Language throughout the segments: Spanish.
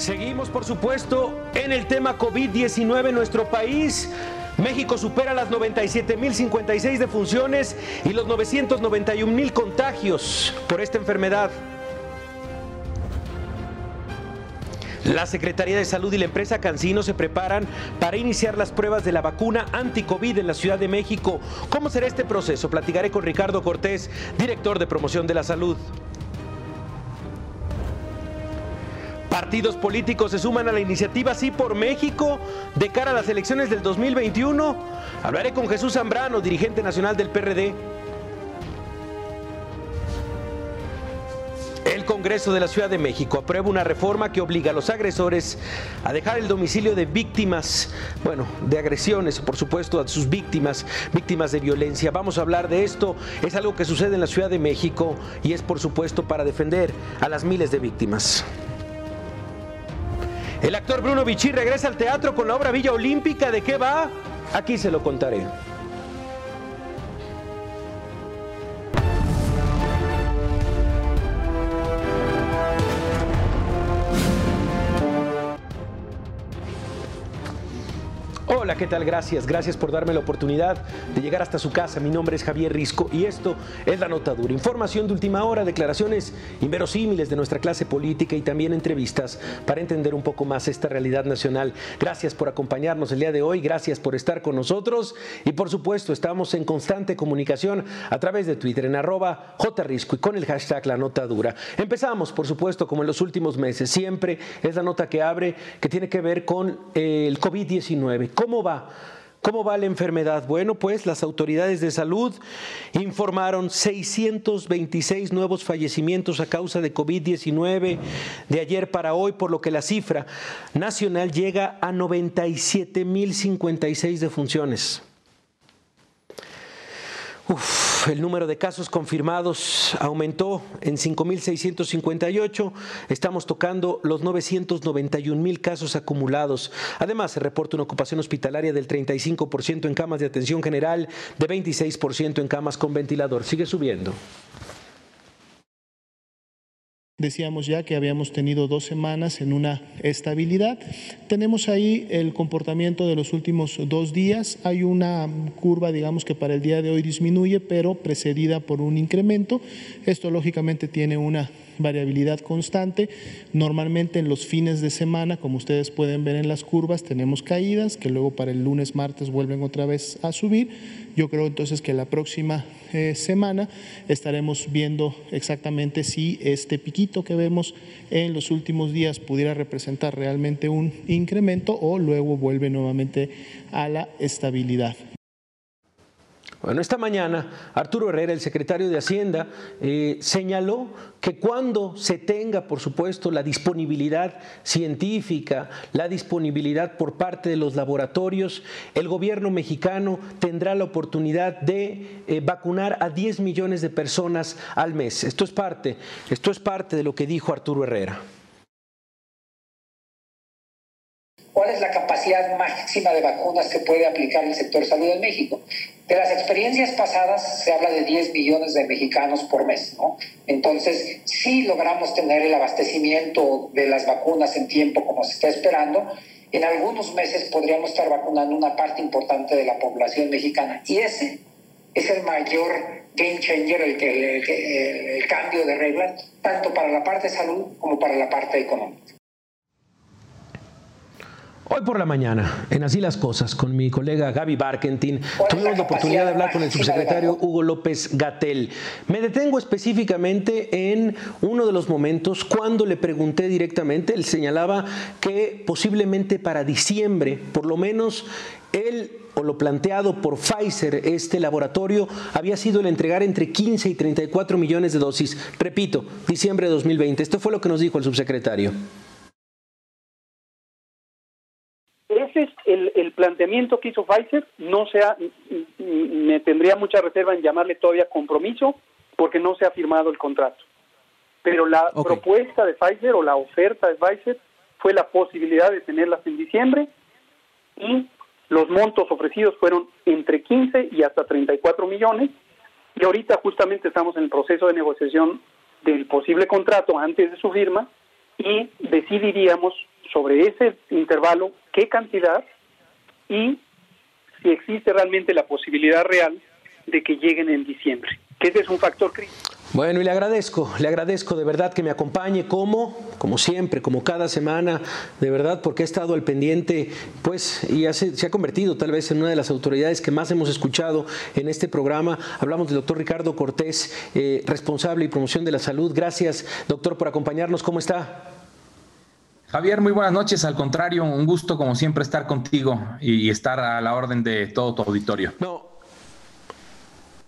Seguimos, por supuesto, en el tema COVID-19 en nuestro país. México supera las 97.056 defunciones y los 991.000 contagios por esta enfermedad. La Secretaría de Salud y la empresa Cancino se preparan para iniciar las pruebas de la vacuna anti-COVID en la Ciudad de México. ¿Cómo será este proceso? Platicaré con Ricardo Cortés, director de promoción de la salud. Partidos políticos se suman a la iniciativa Sí por México de cara a las elecciones del 2021. Hablaré con Jesús Zambrano, dirigente nacional del PRD. El Congreso de la Ciudad de México aprueba una reforma que obliga a los agresores a dejar el domicilio de víctimas, bueno, de agresiones, por supuesto, a sus víctimas, víctimas de violencia. Vamos a hablar de esto. Es algo que sucede en la Ciudad de México y es, por supuesto, para defender a las miles de víctimas. El actor Bruno Vichy regresa al teatro con la obra Villa Olímpica. ¿De qué va? Aquí se lo contaré. Hola, ¿qué tal? Gracias. Gracias por darme la oportunidad de llegar hasta su casa. Mi nombre es Javier Risco y esto es La Nota Dura. Información de última hora, declaraciones inverosímiles de nuestra clase política y también entrevistas para entender un poco más esta realidad nacional. Gracias por acompañarnos el día de hoy, gracias por estar con nosotros y por supuesto estamos en constante comunicación a través de Twitter en arroba jrisco y con el hashtag La Nota Dura. Empezamos, por supuesto, como en los últimos meses. Siempre es la nota que abre que tiene que ver con el COVID-19 ¿Cómo va? ¿Cómo va la enfermedad? Bueno, pues las autoridades de salud informaron 626 nuevos fallecimientos a causa de COVID-19 de ayer para hoy, por lo que la cifra nacional llega a 97.056 defunciones. Uf, el número de casos confirmados aumentó en 5.658. Estamos tocando los 991.000 casos acumulados. Además, se reporta una ocupación hospitalaria del 35% en camas de atención general, de 26% en camas con ventilador. Sigue subiendo. Decíamos ya que habíamos tenido dos semanas en una estabilidad. Tenemos ahí el comportamiento de los últimos dos días. Hay una curva, digamos que para el día de hoy disminuye, pero precedida por un incremento. Esto lógicamente tiene una variabilidad constante. Normalmente en los fines de semana, como ustedes pueden ver en las curvas, tenemos caídas que luego para el lunes, martes vuelven otra vez a subir. Yo creo entonces que la próxima eh, semana estaremos viendo exactamente si este piquito que vemos en los últimos días pudiera representar realmente un incremento o luego vuelve nuevamente a la estabilidad. Bueno, esta mañana Arturo Herrera, el secretario de Hacienda, eh, señaló que cuando se tenga, por supuesto, la disponibilidad científica, la disponibilidad por parte de los laboratorios, el gobierno mexicano tendrá la oportunidad de eh, vacunar a 10 millones de personas al mes. Esto es parte, esto es parte de lo que dijo Arturo Herrera. ¿Cuál es la capacidad máxima de vacunas que puede aplicar el sector salud en México? De las experiencias pasadas se habla de 10 millones de mexicanos por mes, ¿no? Entonces, si logramos tener el abastecimiento de las vacunas en tiempo como se está esperando, en algunos meses podríamos estar vacunando una parte importante de la población mexicana. Y ese es el mayor game changer, el, el cambio de reglas, tanto para la parte de salud como para la parte económica. Hoy por la mañana, en Así las Cosas, con mi colega Gaby Barkentin, tuvimos la oportunidad de hablar con el subsecretario Hugo López Gatel. Me detengo específicamente en uno de los momentos cuando le pregunté directamente, él señalaba que posiblemente para diciembre, por lo menos él o lo planteado por Pfizer, este laboratorio, había sido el entregar entre 15 y 34 millones de dosis. Repito, diciembre de 2020. Esto fue lo que nos dijo el subsecretario. Ese es el, planteamiento que hizo Pfizer. No sea, me tendría mucha reserva en llamarle todavía compromiso porque no se ha firmado el contrato. Pero la propuesta de Pfizer o la oferta de Pfizer fue la posibilidad de tenerlas en diciembre y los montos ofrecidos fueron entre 15 y hasta 34 millones. Y ahorita justamente estamos en el proceso de negociación del posible contrato antes de su firma y decidiríamos sobre ese intervalo qué cantidad y si existe realmente la posibilidad real de que lleguen en diciembre, que ese es un factor crítico. Bueno, y le agradezco, le agradezco de verdad que me acompañe como, como siempre, como cada semana, de verdad, porque he estado al pendiente, pues, y se ha convertido tal vez en una de las autoridades que más hemos escuchado en este programa. Hablamos del doctor Ricardo Cortés, eh, responsable y promoción de la salud. Gracias, doctor, por acompañarnos. ¿Cómo está? Javier, muy buenas noches. Al contrario, un gusto como siempre estar contigo y estar a la orden de todo tu auditorio. No,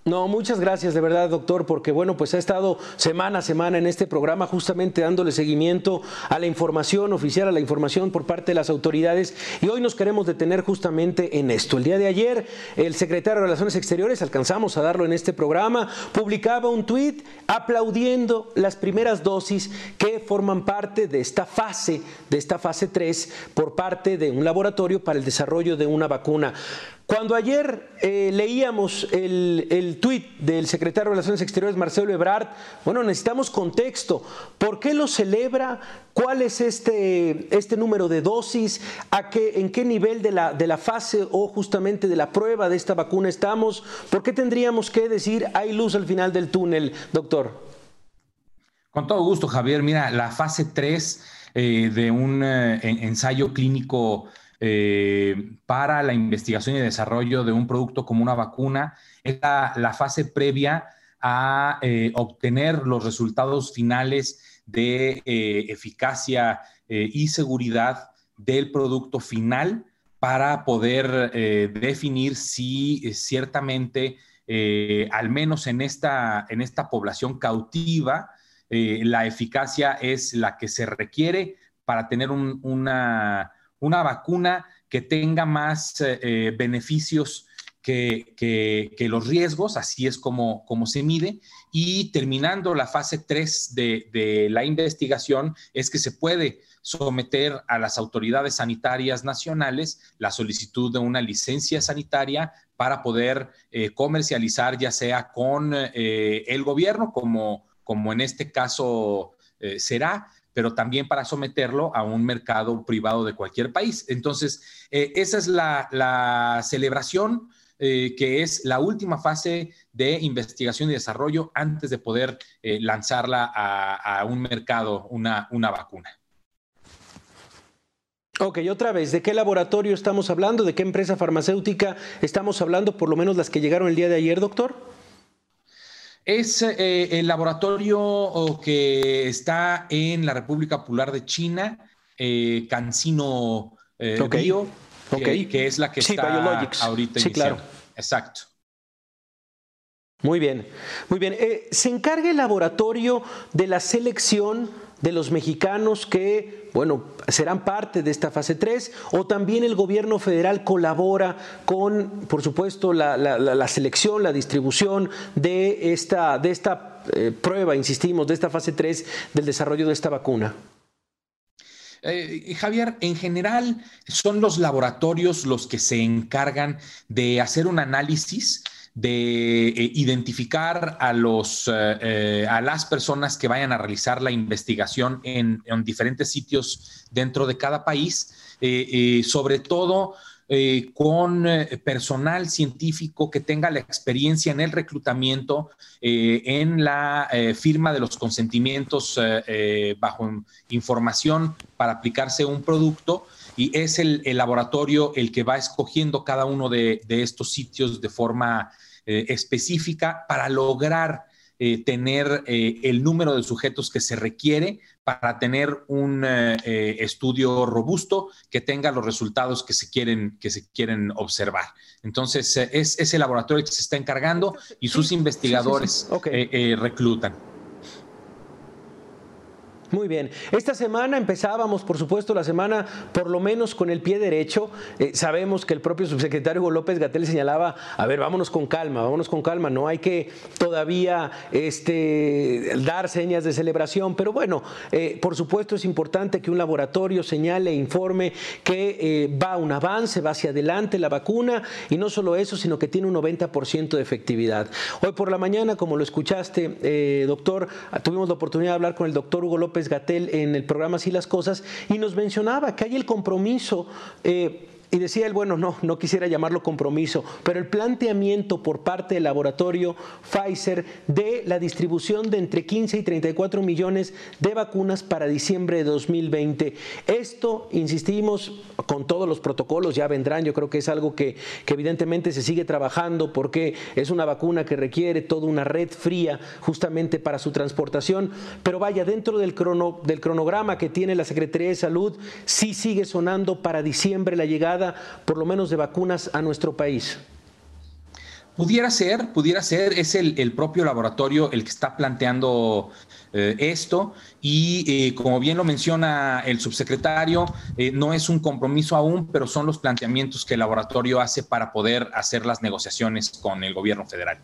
no, muchas gracias de verdad, doctor, porque bueno, pues ha estado semana a semana en este programa justamente dándole seguimiento a la información oficial, a la información por parte de las autoridades y hoy nos queremos detener justamente en esto. El día de ayer, el secretario de Relaciones Exteriores, alcanzamos a darlo en este programa, publicaba un tuit aplaudiendo las primeras dosis que forman parte de esta fase, de esta fase 3, por parte de un laboratorio para el desarrollo de una vacuna. Cuando ayer eh, leíamos el, el tuit del secretario de Relaciones Exteriores, Marcelo Ebrard, bueno, necesitamos contexto. ¿Por qué lo celebra? ¿Cuál es este, este número de dosis? ¿A qué, ¿En qué nivel de la, de la fase o justamente de la prueba de esta vacuna estamos? ¿Por qué tendríamos que decir hay luz al final del túnel, doctor? Con todo gusto, Javier. Mira, la fase 3 eh, de un eh, ensayo clínico eh, para la investigación y desarrollo de un producto como una vacuna. Es la, fase previa a eh, obtener los resultados finales de eh, eficacia y seguridad del producto final para poder definir si ciertamente, al menos en esta, en esta población cautiva, la eficacia es la que se requiere para tener una una vacuna que tenga más eh, eh, beneficios que, los riesgos, así es como, como se mide. Y terminando la fase 3 de, la investigación, es que se puede someter a las autoridades sanitarias nacionales la solicitud de una licencia sanitaria para poder eh, comercializar, ya sea con el gobierno, como, como en este caso será, pero también para someterlo a un mercado privado de cualquier país. Entonces, eh, esa es la, celebración. Eh, que es la última fase de investigación y desarrollo antes de poder eh, lanzarla a, un mercado, una, una vacuna. Ok, otra vez, ¿de qué laboratorio estamos hablando? ¿De qué empresa farmacéutica estamos hablando? Por lo menos las que llegaron el día de ayer, doctor. Es eh, el laboratorio que está en la República Popular de China, eh, Cancino eh, Bio, que, es la que está ahorita sí, claro. Exacto. Muy bien, muy bien. Eh, ¿Se encarga el laboratorio de la selección de los mexicanos que, bueno, serán parte de esta fase 3 o también el gobierno federal colabora con, por supuesto, la, selección, la distribución de esta, de esta eh, prueba, insistimos, de esta fase 3 del desarrollo de esta vacuna? Eh, Javier, en general son los laboratorios los que se encargan de hacer un análisis de eh, identificar a, los, eh, eh, a las personas que vayan a realizar la investigación en, diferentes sitios dentro de cada país, sobre todo con personal científico que tenga la experiencia en el reclutamiento, en la firma de los consentimientos bajo información para aplicarse un producto y es el, laboratorio el que va escogiendo cada uno de, estos sitios de forma eh, específica para lograr eh, tener eh, el número de sujetos que se requiere para tener un estudio robusto que tenga los resultados que se quieren, que se quieren observar. Entonces, es ese laboratorio que se está encargando y sus investigadores reclutan. Muy bien. Esta semana empezábamos, por supuesto, la semana por lo menos con el pie derecho. Eh, sabemos que el propio subsecretario Hugo López Gatel señalaba, a ver, vámonos con calma, vámonos con calma, no hay que todavía este, dar señas de celebración, pero bueno, eh, por supuesto es importante que un laboratorio señale, informe que eh, va un avance, va hacia adelante la vacuna y no solo eso, sino que tiene un 90% de efectividad. Hoy por la mañana, como lo escuchaste, doctor, tuvimos la oportunidad de hablar con el doctor Hugo López López Gatel en el programa Así las Cosas y nos mencionaba que hay el compromiso. Eh, y decía él, bueno, no, no quisiera llamarlo compromiso, pero el planteamiento por parte del laboratorio Pfizer de la distribución de entre 15 y 34 millones de vacunas para diciembre de 2020. Esto, insistimos, con todos los protocolos ya vendrán, yo creo que es algo que, que evidentemente se sigue trabajando porque es una vacuna que requiere toda una red fría justamente para su transportación, pero vaya, dentro del, crono, del cronograma que tiene la Secretaría de Salud, sí sigue sonando para diciembre la llegada por lo menos de vacunas a nuestro país? Pudiera ser, pudiera ser, es el, propio laboratorio el que está planteando eh, esto y eh, como bien lo menciona el subsecretario, eh, no es un compromiso aún, pero son los planteamientos que el laboratorio hace para poder hacer las negociaciones con el gobierno federal.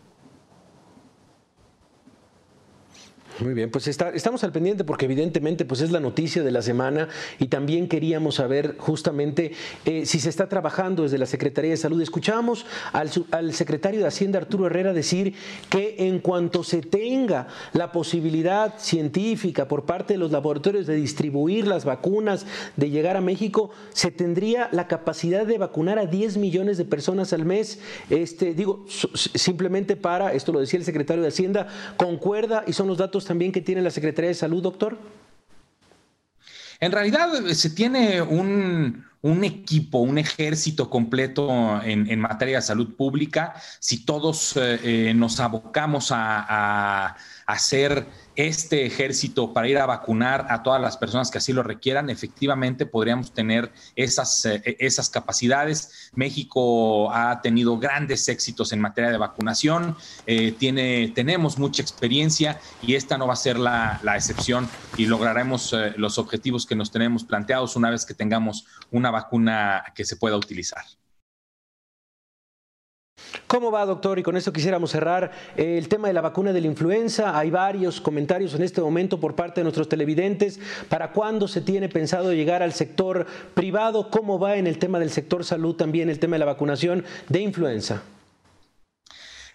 Muy bien, pues estamos al pendiente porque evidentemente pues es la noticia de la semana y también queríamos saber justamente eh, si se está trabajando desde la Secretaría de Salud. Escuchábamos al, al, secretario de Hacienda Arturo Herrera decir que en cuanto se tenga la posibilidad científica por parte de los laboratorios de distribuir las vacunas, de llegar a México, se tendría la capacidad de vacunar a 10 millones de personas al mes. Este, digo, simplemente para, esto lo decía el secretario de Hacienda, concuerda y son los datos también que tiene la Secretaría de Salud, doctor? En realidad se tiene un, equipo, un ejército completo en, materia de salud pública. Si todos eh, eh, nos abocamos a hacer este ejército para ir a vacunar a todas las personas que así lo requieran, efectivamente podríamos tener esas, eh, esas capacidades. México ha tenido grandes éxitos en materia de vacunación, tiene, tenemos mucha experiencia y esta no va a ser la, excepción y lograremos los objetivos que nos tenemos planteados una vez que tengamos una vacuna que se pueda utilizar. ¿Cómo va, doctor? Y con eso quisiéramos cerrar el tema de la vacuna de la influenza. Hay varios comentarios en este momento por parte de nuestros televidentes. ¿Para cuándo se tiene pensado llegar al sector privado? ¿Cómo va en el tema del sector salud también el tema de la vacunación de influenza?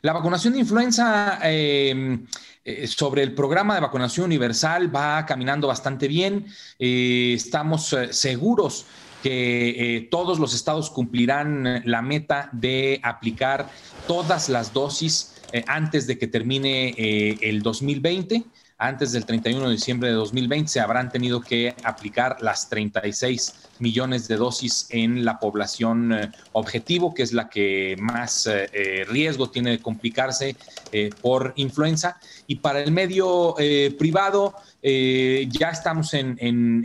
La vacunación de influenza em, eh, sobre el programa de vacunación universal va caminando bastante bien. Eh, estamos eh, seguros que eh, todos los estados cumplirán la meta de aplicar todas las dosis eh, antes de que termine eh, el 2020. Antes del 31 de diciembre de 2020 se habrán tenido que aplicar las 36 millones de dosis en la población objetivo, que es la que más riesgo tiene de complicarse por influenza. Y para el medio privado, eh, ya estamos en,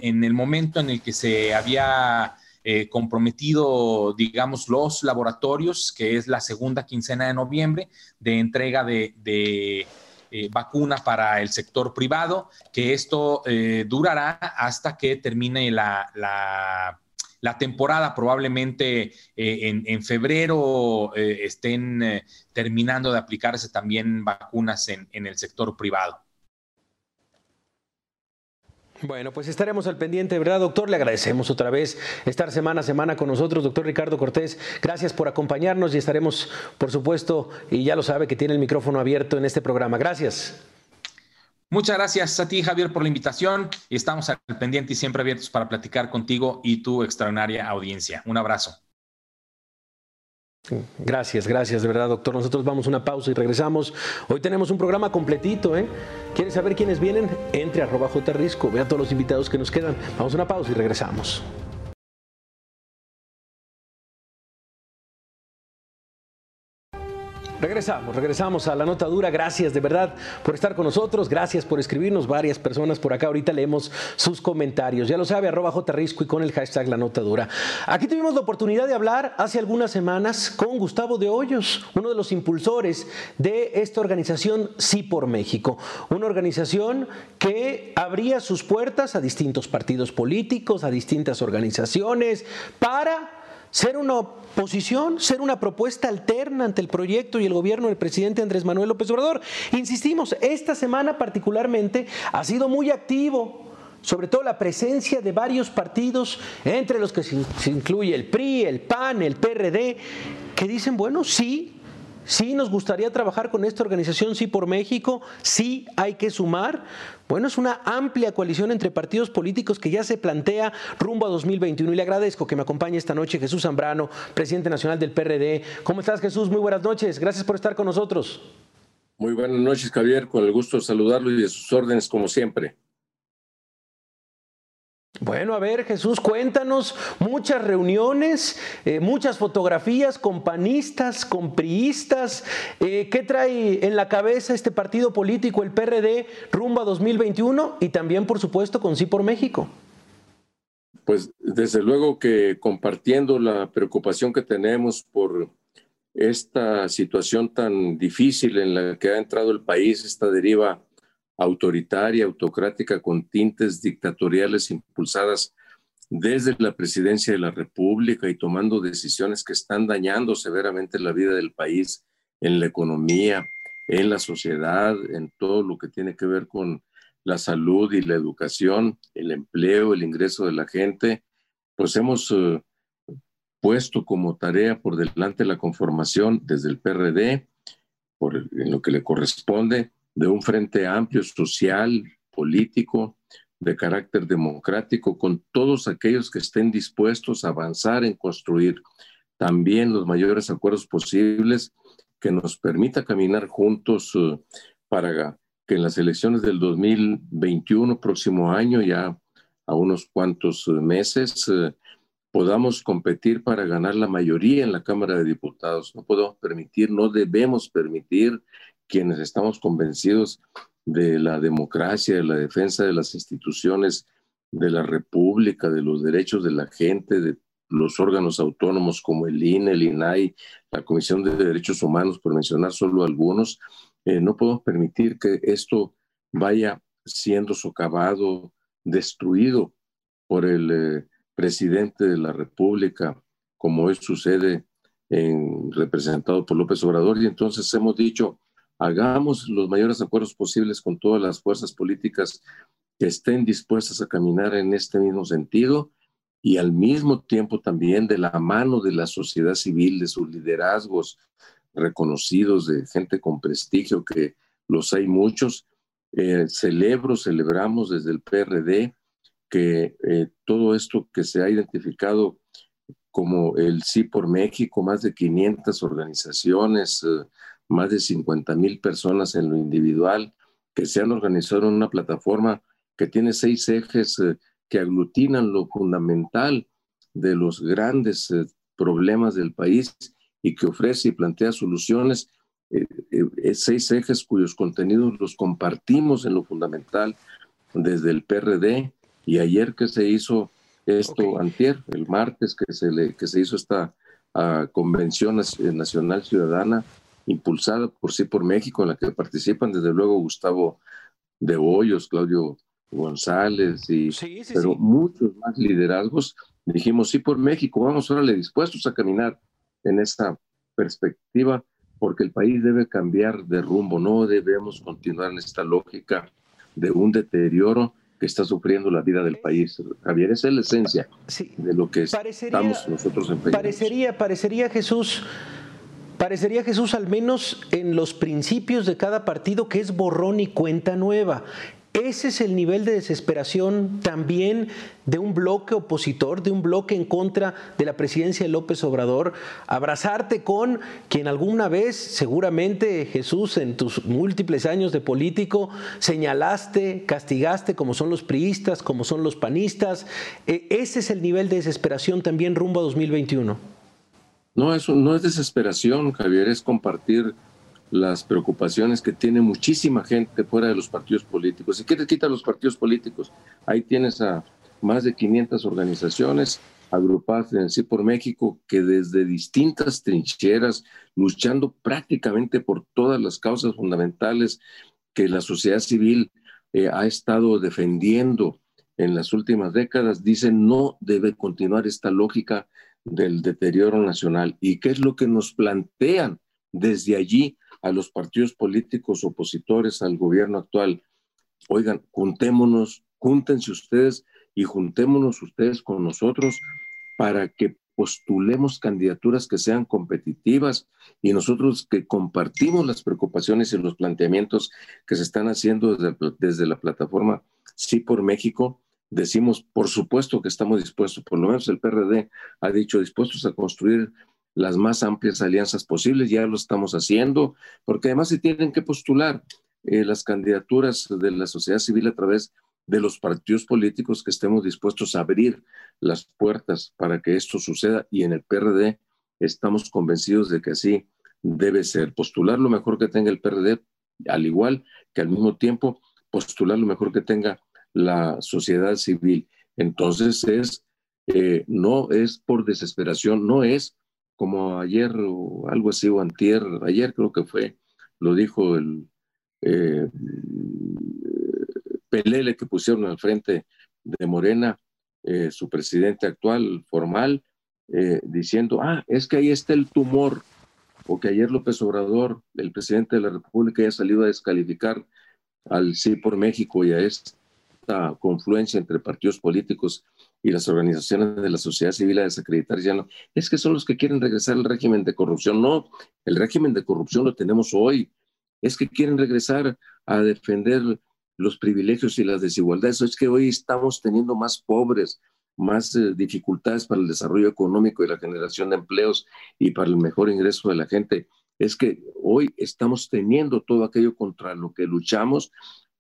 el momento en el que se había eh, comprometido, digamos, los laboratorios, que es la segunda quincena de noviembre, de entrega de, eh, vacuna para el sector privado, que esto durará hasta que termine la, temporada, probablemente en, en, febrero estén terminando de aplicarse también vacunas en el sector privado. Bueno, pues estaremos al pendiente, ¿verdad, doctor? Le agradecemos otra vez estar semana a semana con nosotros, doctor Ricardo Cortés. Gracias por acompañarnos y estaremos, por supuesto, y ya lo sabe que tiene el micrófono abierto en este programa. Gracias. Muchas gracias a ti, Javier, por la invitación y estamos al pendiente y siempre abiertos para platicar contigo y tu extraordinaria audiencia. Un abrazo. Gracias, gracias, de verdad, doctor. Nosotros vamos a una pausa y regresamos. Hoy tenemos un programa completito, ¿eh? ¿Quieres saber quiénes vienen? Entre a arroba jrisco, vea todos los invitados que nos quedan. Vamos a una pausa y regresamos. Regresamos, regresamos a la nota dura. Gracias de verdad por estar con nosotros. Gracias por escribirnos varias personas por acá. Ahorita leemos sus comentarios. Ya lo sabe, arroba jrisco y con el hashtag la nota dura. Aquí tuvimos la oportunidad de hablar hace algunas semanas con Gustavo de Hoyos, uno de los impulsores de esta organización Sí por México. Una organización que abría sus puertas a distintos partidos políticos, a distintas organizaciones, para ser una oposición, ser una propuesta alterna ante el proyecto y el gobierno del presidente Andrés Manuel López Obrador. Insistimos, esta semana particularmente ha sido muy activo sobre todo la presencia de varios partidos, entre los que se incluye el PRI, el PAN, el PRD, que dicen, bueno, sí, sí nos gustaría trabajar con esta organización, sí por México, sí hay que sumar. Bueno, es una amplia coalición entre partidos políticos que ya se plantea rumbo a 2021 y le agradezco que me acompañe esta noche Jesús Zambrano, presidente nacional del PRD. ¿Cómo estás Jesús? Muy buenas noches, gracias por estar con nosotros. Muy buenas noches Javier, con el gusto de saludarlo y de sus órdenes como siempre. Bueno, a ver, Jesús, cuéntanos muchas reuniones, eh, muchas fotografías con panistas, con priistas. Eh, ¿Qué trae en la cabeza este partido político, el PRD, rumbo a 2021 y también, por supuesto, con Sí por México? Pues desde luego que compartiendo la preocupación que tenemos por esta situación tan difícil en la que ha entrado el país, esta deriva autoritaria, autocrática, con tintes dictatoriales impulsadas desde la presidencia de la República y tomando decisiones que están dañando severamente la vida del país en la economía, en la sociedad, en todo lo que tiene que ver con la salud y la educación, el empleo, el ingreso de la gente, pues hemos eh, puesto como tarea por delante la conformación desde el PRD, por en lo que le corresponde, de un frente amplio, social, político, de carácter democrático, con todos aquellos que estén dispuestos a avanzar en construir también los mayores acuerdos posibles que nos permita caminar juntos uh, para que en las elecciones del 2021, próximo año, ya a unos cuantos uh, meses, uh, podamos competir para ganar la mayoría en la Cámara de Diputados. No podemos permitir, no debemos permitir quienes estamos convencidos de la democracia, de la defensa de las instituciones de la República, de los derechos de la gente, de los órganos autónomos como el INE, el INAI, la Comisión de Derechos Humanos, por mencionar solo algunos, eh, no podemos permitir que esto vaya siendo socavado, destruido por el eh, presidente de la República, como hoy sucede en, representado por López Obrador. Y entonces hemos dicho, hagamos los mayores acuerdos posibles con todas las fuerzas políticas que estén dispuestas a caminar en este mismo sentido y al mismo tiempo también de la mano de la sociedad civil, de sus liderazgos reconocidos, de gente con prestigio, que los hay muchos. Eh, celebro, celebramos desde el PRD que eh, todo esto que se ha identificado como el Sí por México, más de 500 organizaciones, eh, más de 50 mil personas en lo individual que se han organizado en una plataforma que tiene seis ejes eh, que aglutinan lo fundamental de los grandes eh, problemas del país y que ofrece y plantea soluciones, eh, seis ejes cuyos contenidos los compartimos en lo fundamental desde el PRD y ayer que se hizo esto, antier, el martes que se, le, que se hizo esta ah, Convención Nacional Ciudadana, impulsada por sí por México, en la que participan desde luego Gustavo de Hoyos, Claudio González, y, pero muchos más liderazgos. Dijimos sí por México, vamos ahora dispuestos a caminar en esta perspectiva, porque el país debe cambiar de rumbo, no debemos continuar en esta lógica de un deterioro que está sufriendo la vida del país. Javier, esa es la esencia de lo que estamos nosotros empeñados. Parecería, parecería Jesús Parecería Jesús al menos en los principios de cada partido que es borrón y cuenta nueva. Ese es el nivel de desesperación también de un bloque opositor, de un bloque en contra de la presidencia de López Obrador. Abrazarte con quien alguna vez, seguramente Jesús, en tus múltiples años de político, señalaste, castigaste, como son los priistas, como son los panistas. E, ese es el nivel de desesperación también rumbo a 2021. No, eso no es desesperación, Javier, es compartir las preocupaciones que tiene muchísima gente fuera de los partidos políticos. Si quieres, quita los partidos políticos. Ahí tienes a más de 500 organizaciones agrupadas en Sí por México que desde distintas trincheras, luchando prácticamente por todas las causas fundamentales que la sociedad civil eh, ha estado defendiendo en las últimas décadas, dicen no debe continuar esta lógica del deterioro nacional y qué es lo que nos plantean desde allí a los partidos políticos opositores al gobierno actual. Oigan, juntémonos, júntense ustedes y juntémonos ustedes con nosotros para que postulemos candidaturas que sean competitivas y nosotros que compartimos las preocupaciones y los planteamientos que se están haciendo desde, desde la plataforma Sí por México, decimos, por supuesto que estamos dispuestos, por lo menos el PRD ha dicho, dispuestos a construir las más amplias alianzas posibles, ya lo estamos haciendo, porque además se tienen que postular eh, las candidaturas de la sociedad civil a través de los partidos políticos que estemos dispuestos a abrir las puertas para que esto suceda y en el PRD estamos convencidos de que así debe ser. Postular lo mejor que tenga el PRD, al igual que al mismo tiempo postular lo mejor que tenga la sociedad civil. Entonces es, eh, no es por desesperación, no es como ayer o algo así, o antier, ayer creo que fue, lo dijo el eh, Pelele que pusieron al frente de Morena, eh, su presidente actual, formal, diciendo, ah, es que ahí está el tumor, o que ayer López Obrador, el presidente de la República, haya salido a descalificar al Sí por México y a este confluencia entre partidos políticos y las organizaciones de la sociedad civil a desacreditar ya no, es que son los que quieren regresar al régimen de corrupción. No, el régimen de corrupción lo tenemos hoy. Es que quieren regresar a defender los privilegios y las desigualdades. Es que hoy estamos teniendo más pobres, más eh, dificultades para el desarrollo económico y la generación de empleos y para el mejor ingreso de la gente. Es que hoy estamos teniendo todo aquello contra lo que luchamos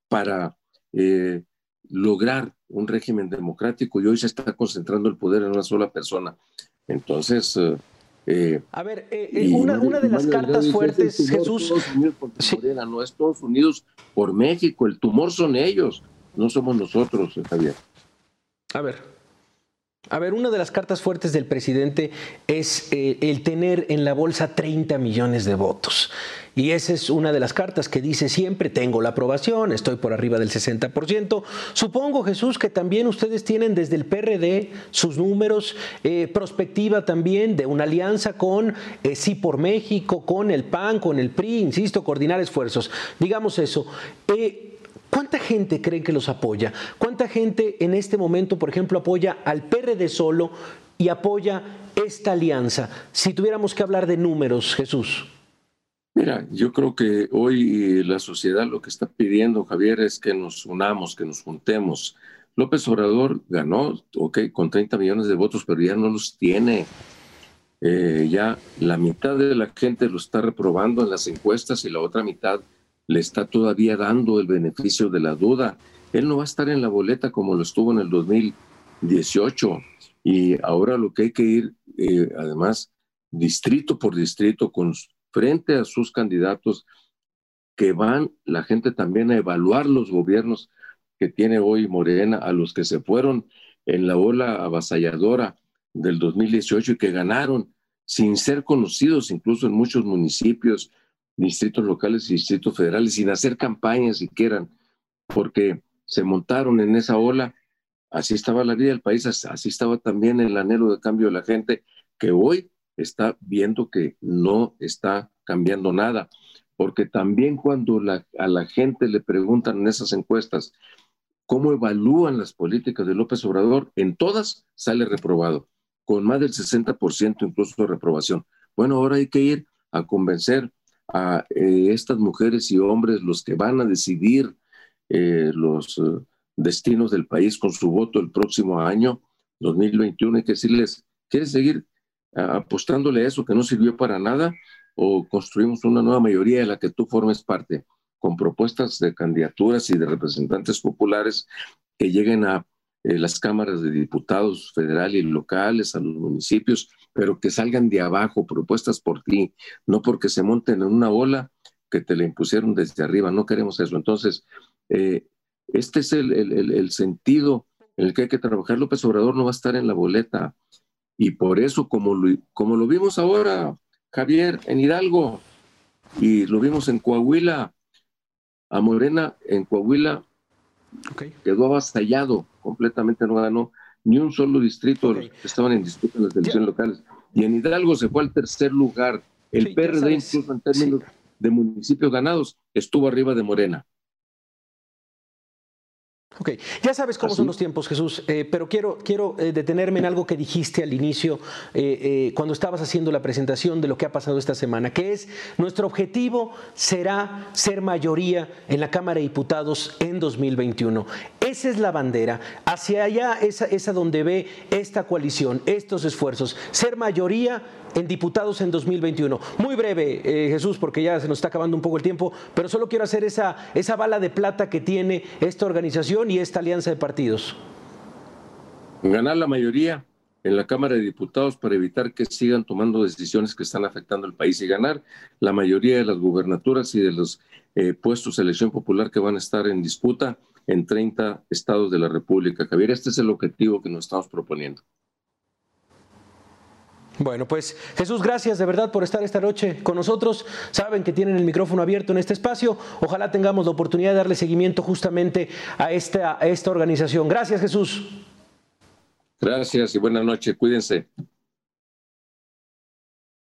para eh, lograr un régimen democrático y hoy se está concentrando el poder en una sola persona. Entonces... Eh, eh, a ver, eh, una, una, de las cartas fuertes, Jesús... no es Estados Unidos por México, el tumor son ellos, no somos nosotros, Javier. A ver, a ver, una de las cartas fuertes del presidente es eh, el tener en la bolsa 30 millones de votos. Y esa es una de las cartas que dice siempre, tengo la aprobación, estoy por arriba del 60%. Supongo, Jesús, que también ustedes tienen desde el PRD sus números, eh, prospectiva también de una alianza con eh, Sí por México, con el PAN, con el PRI, insisto, coordinar esfuerzos. Digamos eso. ¿Cuánta gente creen que los apoya? ¿Cuánta gente en este momento, por ejemplo, apoya al PRD solo y apoya esta alianza? Si tuviéramos que hablar de números, Jesús. Mira, yo creo que hoy la sociedad lo que está pidiendo, Javier, es que nos unamos, que nos juntemos. López Obrador ganó, ok, con 30 millones de votos, pero ya no los tiene. Eh, ya la mitad de la gente lo está reprobando en las encuestas y la otra mitad le está todavía dando el beneficio de la duda. Él no va a estar en la boleta como lo estuvo en el 2018. Y ahora lo que hay que ir, eh, además, distrito por distrito, con, frente a sus candidatos, que van la gente también a evaluar los gobiernos que tiene hoy Morena, a los que se fueron en la ola avasalladora del 2018 y que ganaron sin ser conocidos, incluso en muchos municipios, distritos locales y distritos federales sin hacer campañas siquiera, porque se montaron en esa ola. Así estaba la vida del país, así estaba también el anhelo de cambio de la gente, que hoy está viendo que no está cambiando nada, porque también cuando a la gente le preguntan en esas encuestas cómo evalúan las políticas de López Obrador, en todas sale reprobado, con más del 60% incluso de reprobación. Bueno, ahora hay que ir a convencer a eh, estas mujeres y hombres los que van a decidir eh, los eh, destinos del país con su voto el próximo año, 2021. Hay que decirles, ¿quieres seguir apostándole a eso que no sirvió para nada o construimos una nueva mayoría de la que tú formes parte con propuestas de candidaturas y de representantes populares que lleguen a las cámaras de diputados federales y locales, a los municipios, pero que salgan de abajo, propuestas por ti, no porque se monten en una ola que te la impusieron desde arriba, no queremos eso. Entonces, eh, este es el, el, sentido en el que hay que trabajar. López Obrador no va a estar en la boleta y por eso, como lo, como lo vimos ahora, Javier, en Hidalgo, y lo vimos en Coahuila, a Morena en Coahuila quedó avasallado, completamente no ganó ni un solo distrito estaban en disputa en las elecciones locales. Y en Hidalgo se fue al tercer lugar. El PRD, incluso en términos de municipios ganados, estuvo arriba de Morena. Ok, ya sabes cómo son los tiempos, Jesús, eh, pero quiero, quiero eh, detenerme en algo que dijiste al inicio eh, cuando estabas haciendo la presentación de lo que ha pasado esta semana, que es nuestro objetivo será ser mayoría en la Cámara de Diputados en 2021. Esa es la bandera, hacia allá es, es a donde ve esta coalición, estos esfuerzos, ser mayoría en diputados en 2021. Muy breve, eh, Jesús, porque ya se nos está acabando un poco el tiempo, pero solo quiero hacer esa, esa bala de plata que tiene esta organización y esta alianza de partidos. Ganar la mayoría en la Cámara de Diputados para evitar que sigan tomando decisiones que están afectando al país y ganar la mayoría de las gubernaturas y de los eh, puestos de elección popular que van a estar en disputa en 30 estados de la República. Javier, este es el objetivo que nos estamos proponiendo. Bueno, pues Jesús, gracias de verdad por estar esta noche con nosotros. Saben que tienen el micrófono abierto en este espacio. Ojalá tengamos la oportunidad de darle seguimiento justamente a esta, a esta organización. Gracias, Jesús. Gracias y buenas noches. Cuídense.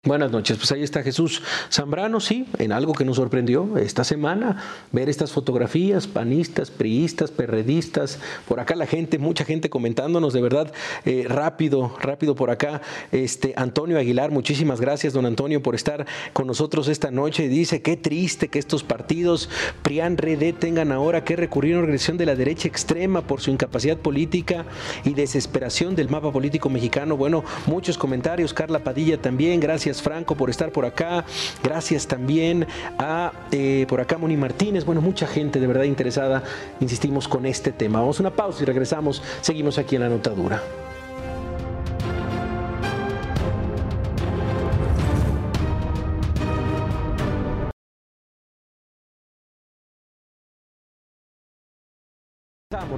Buenas noches, pues ahí está Jesús Zambrano, sí, en algo que nos sorprendió esta semana, ver estas fotografías, panistas, priistas, perredistas, por acá la gente, mucha gente comentándonos, de verdad, eh, rápido, rápido por acá, este Antonio Aguilar, muchísimas gracias, don Antonio, por estar con nosotros esta noche, dice, qué triste que estos partidos PRIAN, RED tengan ahora que recurrir a una organización de la derecha extrema por su incapacidad política y desesperación del mapa político mexicano, bueno, muchos comentarios, Carla Padilla también, gracias Franco por estar por acá. Gracias también a eh, por acá Moni Martínez. Bueno, mucha gente de verdad interesada, insistimos, con este tema. Vamos a una pausa y regresamos. Seguimos aquí en la notadura.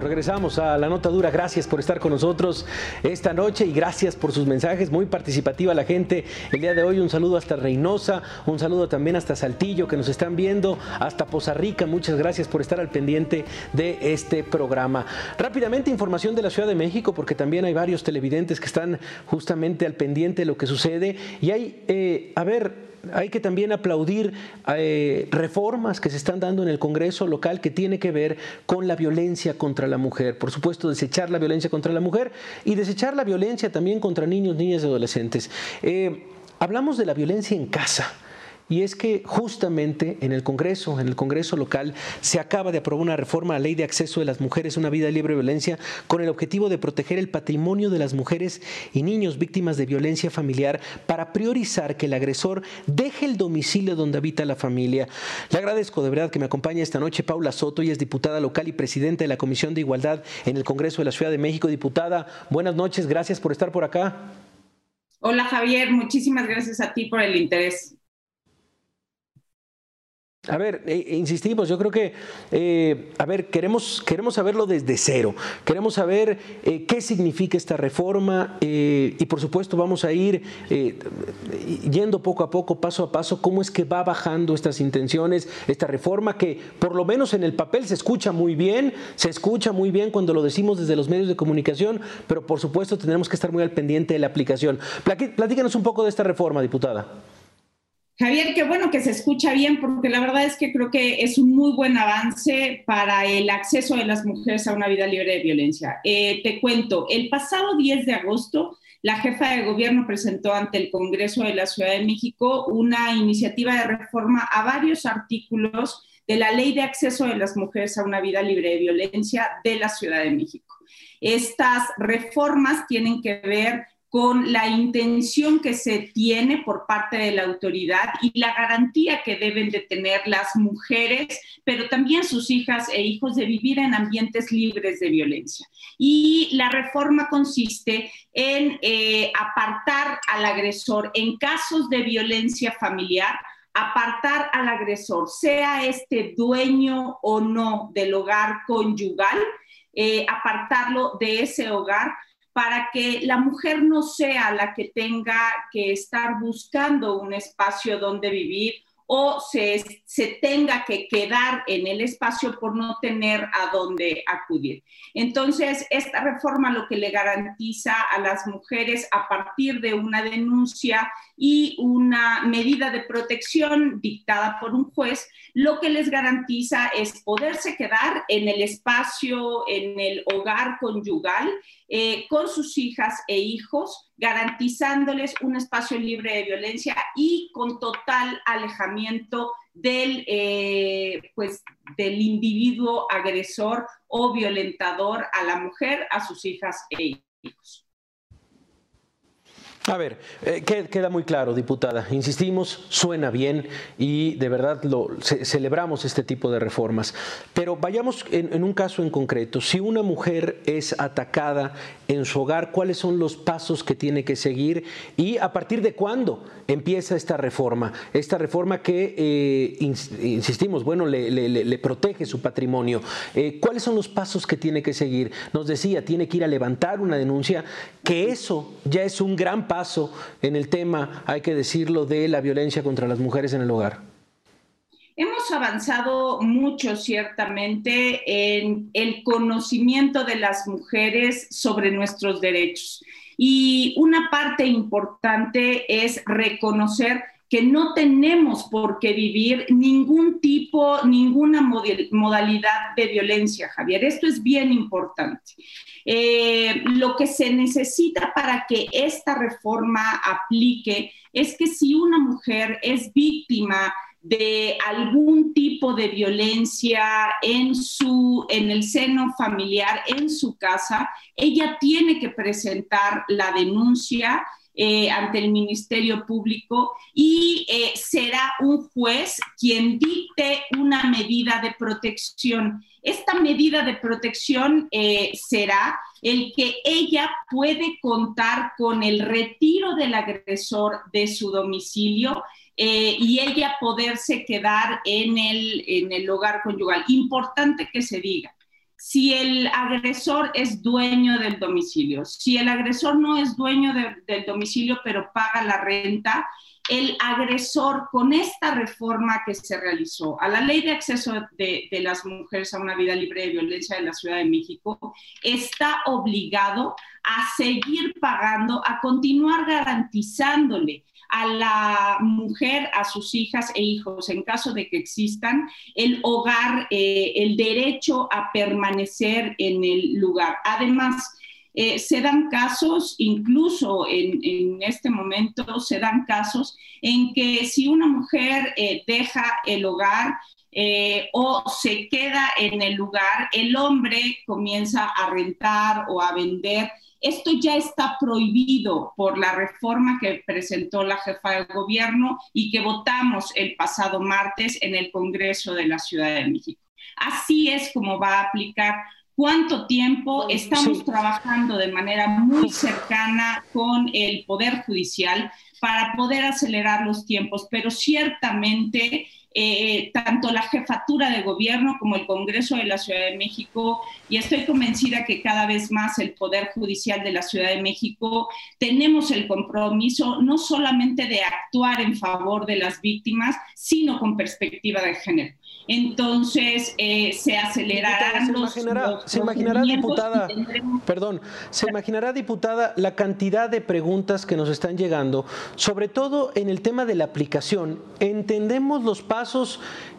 Regresamos a la nota dura. Gracias por estar con nosotros esta noche y gracias por sus mensajes. Muy participativa la gente el día de hoy. Un saludo hasta Reynosa, un saludo también hasta Saltillo que nos están viendo, hasta Poza Rica. Muchas gracias por estar al pendiente de este programa. Rápidamente, información de la Ciudad de México, porque también hay varios televidentes que están justamente al pendiente de lo que sucede. Y hay, eh, a ver, hay que también aplaudir eh, reformas que se están dando en el Congreso local que tiene que ver con la violencia contra la mujer. Por supuesto, desechar la violencia contra la mujer y desechar la violencia también contra niños, niñas y adolescentes. Eh, hablamos de la violencia en casa. Y es que justamente en el Congreso, en el Congreso local, se acaba de aprobar una reforma a la ley de acceso de las mujeres a una vida libre de violencia con el objetivo de proteger el patrimonio de las mujeres y niños víctimas de violencia familiar para priorizar que el agresor deje el domicilio donde habita la familia. Le agradezco de verdad que me acompañe esta noche Paula Soto, y es diputada local y presidenta de la Comisión de Igualdad en el Congreso de la Ciudad de México. Diputada, buenas noches, gracias por estar por acá. Hola Javier, muchísimas gracias a ti por el interés. A ver, eh, eh, insistimos, yo creo que, eh, a ver, queremos, queremos saberlo desde cero, queremos saber qué significa esta reforma y por supuesto vamos a ir yendo poco a poco, paso a paso, cómo es que va bajando estas intenciones, esta reforma que por lo menos en el papel se escucha muy bien, se escucha muy bien cuando lo decimos desde los medios de comunicación, pero por supuesto tendremos que estar muy al pendiente de la aplicación. Platícanos un poco de esta reforma, diputada. Javier, qué bueno que se escucha bien, porque la verdad es que creo que es un muy buen avance para el acceso de las mujeres a una vida libre de violencia. Eh, te cuento, el pasado 10 de agosto, la jefa de gobierno presentó ante el Congreso de la Ciudad de México una iniciativa de reforma a varios artículos de la Ley de Acceso de las Mujeres a una Vida Libre de Violencia de la Ciudad de México. Estas reformas tienen que ver con la intención que se tiene por parte de la autoridad y la garantía que deben de tener las mujeres, pero también sus hijas e hijos de vivir en ambientes libres de violencia. Y la reforma consiste en eh, apartar al agresor en casos de violencia familiar apartar al agresor, sea este dueño o no del hogar conyugal, eh, apartarlo de ese hogar para que la mujer no sea la que tenga que estar buscando un espacio donde vivir o se, se, tenga que quedar en el espacio por no tener a dónde acudir. Entonces, esta reforma lo que le garantiza a las mujeres a partir de una denuncia y una medida de protección dictada por un juez, lo que les garantiza es poderse quedar en el espacio, en el hogar conyugal, eh, con sus hijas e hijos, garantizándoles un espacio libre de violencia y con total alejamiento del, eh, pues, del individuo agresor o violentador a la mujer, a sus hijas e hijos. A ver, eh, queda muy claro, diputada. Insistimos, suena bien y de verdad lo, celebramos este tipo de reformas. Pero vayamos en, un caso en concreto. Si una mujer es atacada en su hogar, ¿cuáles son los pasos que tiene que seguir y a partir de cuándo empieza esta reforma? Esta reforma que, eh, insistimos, bueno, le, protege su patrimonio. Eh, ¿Cuáles son los pasos que tiene que seguir? Nos decía, tiene que ir a levantar una denuncia, que eso ya es un gran paso paso en el tema, hay que decirlo, de la violencia contra las mujeres en el hogar? Hemos avanzado mucho, ciertamente, en el conocimiento de las mujeres sobre nuestros derechos. Y una parte importante es reconocer que no tenemos por qué vivir ningún tipo, ninguna modalidad de violencia, Javier. Esto es bien importante. Eh, lo que se necesita para que esta reforma aplique es que si una mujer es víctima de algún tipo de violencia en su en el seno familiar en su casa, ella tiene que presentar la denuncia eh, ante el Ministerio Público y eh, será un juez quien dicte una medida de protección. Esta medida de protección eh, será el que ella puede contar con el retiro del agresor de su domicilio y ella poderse quedar en el, en el hogar conyugal. Importante que se diga si el agresor es dueño del domicilio. Si el agresor no es dueño del domicilio, pero paga la renta, el agresor con esta reforma que se realizó a la ley de acceso de, las mujeres a una vida libre de violencia de la Ciudad de México está obligado a seguir pagando, a continuar garantizándole a la mujer, a sus hijas e hijos, en caso de que existan, el hogar, eh, el derecho a permanecer en el lugar. Además, eh, se dan casos, incluso en, este momento, se dan casos en que si una mujer eh, deja el hogar, o se queda en el lugar, el hombre comienza a rentar o a vender esto ya está prohibido por la reforma que presentó la jefa de gobierno y que votamos el pasado martes en el Congreso de la Ciudad de México. Así es como va a aplicar cuánto tiempo estamos trabajando de manera muy cercana con el Poder Judicial para poder acelerar los tiempos, pero ciertamente eh, tanto la jefatura de gobierno como el Congreso de la Ciudad de México, y estoy convencida que cada vez más el Poder Judicial de la Ciudad de México tenemos el compromiso no solamente de actuar en favor de las víctimas, sino con perspectiva de género. Entonces eh, se acelerarán los, se imaginará, diputada, perdón, se imaginará diputada la cantidad de preguntas que nos están llegando, sobre todo en el tema de la aplicación. Entendemos los pasos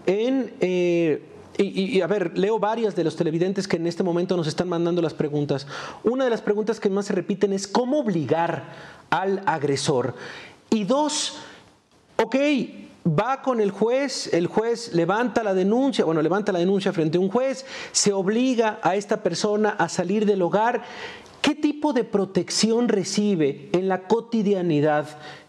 en eh, y, a ver, leo varias de los televidentes que en este momento nos están mandando las preguntas. Una de las preguntas que más se repiten es cómo obligar al agresor. Y dos, ok, va con el juez, el juez levanta la denuncia, bueno, levanta la denuncia frente a un juez, se obliga a esta persona a salir del hogar. ¿Qué tipo de protección recibe en la cotidianidad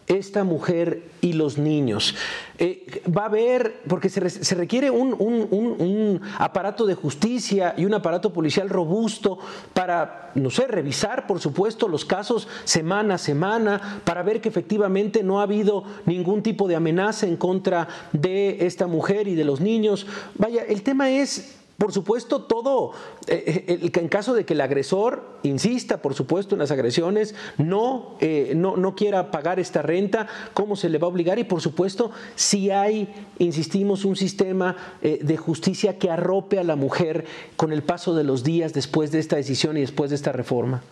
esta mujer y los niños. Eh, va a haber, porque se, requiere un, aparato de justicia y un aparato policial robusto para, no sé, revisar, por supuesto, los casos semana a semana, para ver que efectivamente no ha habido ningún tipo de amenaza en contra de esta mujer y de los niños. Vaya, el tema es Por supuesto, todo, eh, eh, en caso de que el agresor insista, por supuesto, en las agresiones, no, eh, no, no quiera pagar esta renta, ¿cómo se le va a obligar? Y por supuesto, si hay, insistimos, un sistema de justicia que arrope a la mujer con el paso de los días después de esta decisión y después de esta reforma.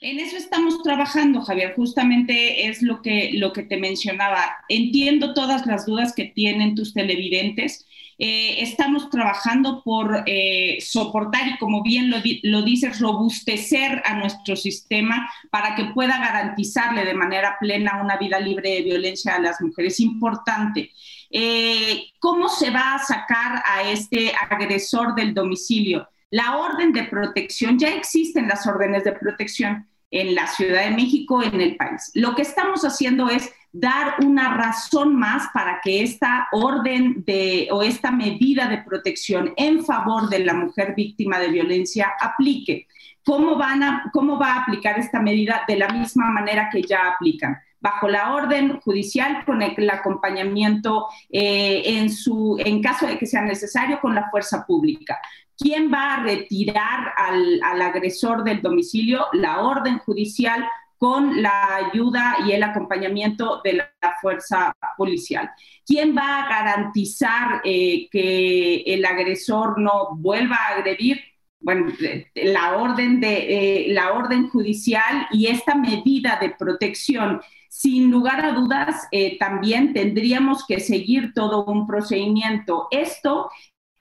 En eso estamos trabajando, Javier. Justamente es lo que, lo que te mencionaba. Entiendo todas las dudas que tienen tus televidentes. Eh, estamos trabajando por eh, soportar y, como bien lo, lo, dices, robustecer a nuestro sistema para que pueda garantizarle de manera plena una vida libre de violencia a las mujeres. Importante. Eh, ¿Cómo se va a sacar a este agresor del domicilio? La orden de protección, ya existen las órdenes de protección en la Ciudad de México, en el país. Lo que estamos haciendo es dar una razón más para que esta orden de o esta medida de protección en favor de la mujer víctima de violencia aplique. ¿Cómo, van a, cómo va a aplicar esta medida de la misma manera que ya aplican? bajo la orden judicial con el, acompañamiento eh, en, su, en caso de que sea necesario con la fuerza pública. ¿Quién va a retirar al, al agresor del domicilio? La orden judicial con la ayuda y el acompañamiento de la, fuerza policial. ¿Quién va a garantizar eh, que el agresor no vuelva a agredir? Bueno, la orden, de, eh, la orden judicial y esta medida de protección sin lugar a dudas, eh, también tendríamos que seguir todo un procedimiento. Esto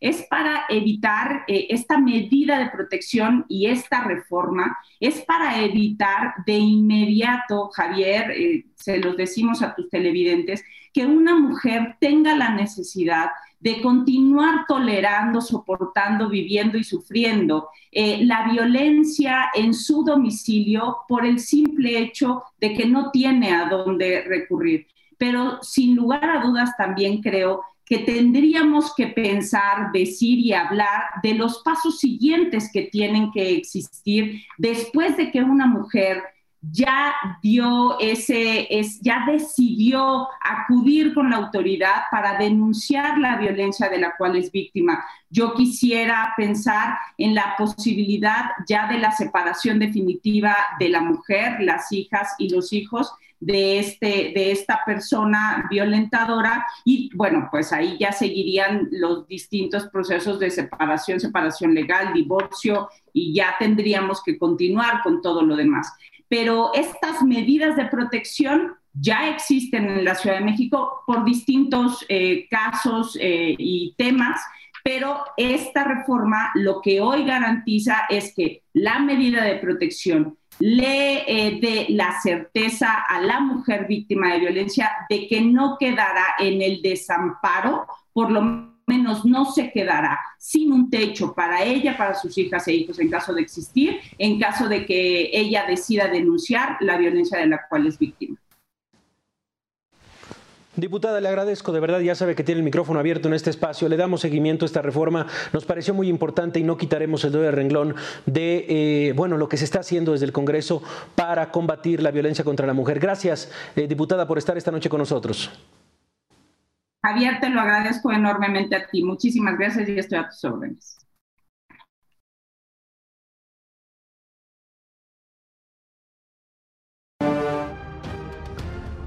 es para evitar eh, esta medida de protección y esta reforma, es para evitar de inmediato, Javier, eh, se los decimos a tus televidentes, que una mujer tenga la necesidad de continuar tolerando, soportando, viviendo y sufriendo eh, la violencia en su domicilio por el simple hecho de que no tiene a dónde recurrir. Pero sin lugar a dudas también creo que tendríamos que pensar, decir y hablar de los pasos siguientes que tienen que existir después de que una mujer ya dio ese, es, ya decidió acudir con la autoridad para denunciar la violencia de la cual es víctima. Yo quisiera pensar en la posibilidad ya de la separación definitiva de la mujer, las hijas y los hijos de, este, de esta persona violentadora y bueno, pues ahí ya seguirían los distintos procesos de separación, separación legal, divorcio y ya tendríamos que continuar con todo lo demás. Pero estas medidas de protección ya existen en la Ciudad de México por distintos eh, casos eh, y temas pero esta reforma lo que hoy garantiza es que la medida de protección le eh, dé la certeza a la mujer víctima de violencia de que no quedará en el desamparo, por lo menos no se quedará sin un techo para ella, para sus hijas e hijos en caso de existir, en caso de que ella decida denunciar la violencia de la cual es víctima. Diputada, le agradezco, de verdad ya sabe que tiene el micrófono abierto en este espacio, le damos seguimiento a esta reforma, nos pareció muy importante y no quitaremos el dedo de renglón de eh, bueno, lo que se está haciendo desde el Congreso para combatir la violencia contra la mujer. Gracias, eh, diputada, por estar esta noche con nosotros. Javier, te lo agradezco enormemente a ti. Muchísimas gracias y estoy a tus órdenes.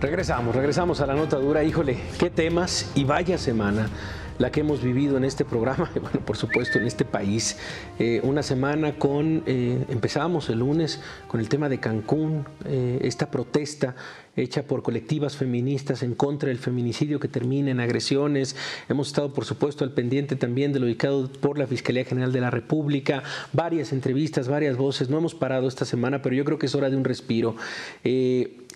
Regresamos, regresamos a la nota dura. Híjole, qué temas y vaya semana la que hemos vivido en este programa, y bueno, por supuesto en este país. Eh, una semana con, eh, empezamos el lunes con el tema de Cancún, eh, esta protesta hecha por colectivas feministas en contra del feminicidio que termina en agresiones. Hemos estado, por supuesto, al pendiente también de lo ubicado por la Fiscalía General de la República, varias entrevistas, varias voces. No hemos parado esta semana, pero yo creo que es hora de un respiro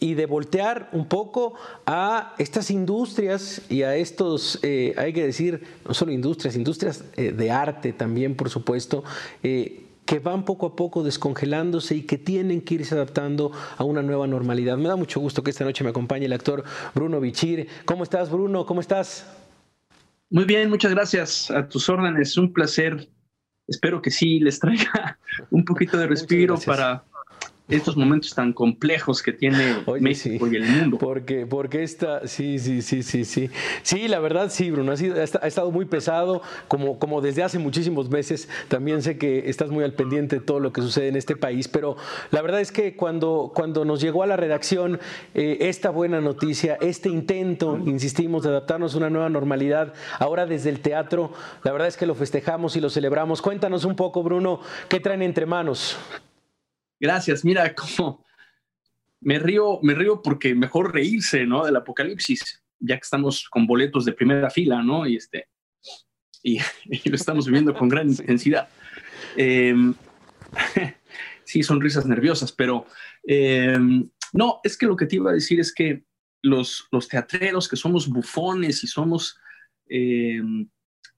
y de voltear un poco a estas industrias y a estos, eh, hay que decir, no solo industrias, industrias eh, de arte también, por supuesto, eh, que van poco a poco descongelándose y que tienen que irse adaptando a una nueva normalidad. Me da mucho gusto que esta noche me acompañe el actor Bruno Bichir. ¿Cómo estás, Bruno? ¿Cómo estás? Muy bien, muchas gracias. A tus órdenes, un placer. Espero que sí les traiga un poquito de respiro para estos momentos tan complejos que tiene México y el mundo. Porque, porque esta, sí, sí, sí, sí, sí. Sí, la verdad sí, Bruno, ha, ha, estado muy pesado, como, como desde hace muchísimos meses. También sé que estás muy al pendiente de todo lo que sucede en este país, pero la verdad es que cuando, cuando nos llegó a la redacción eh, esta buena noticia, este intento, insistimos, de adaptarnos a una nueva normalidad, ahora desde el teatro, la verdad es que lo festejamos y lo celebramos. Cuéntanos un poco, Bruno, ¿qué traen entre manos? Gracias. Mira, como me río, me río porque mejor reírse, ¿no? Del apocalipsis, ya que estamos con boletos de primera fila, ¿no? Y este, y, lo estamos viviendo con gran intensidad. Em, sí, son risas nerviosas, pero em, no, es que lo que te iba a decir es que los, los teatreros que somos bufones y somos em,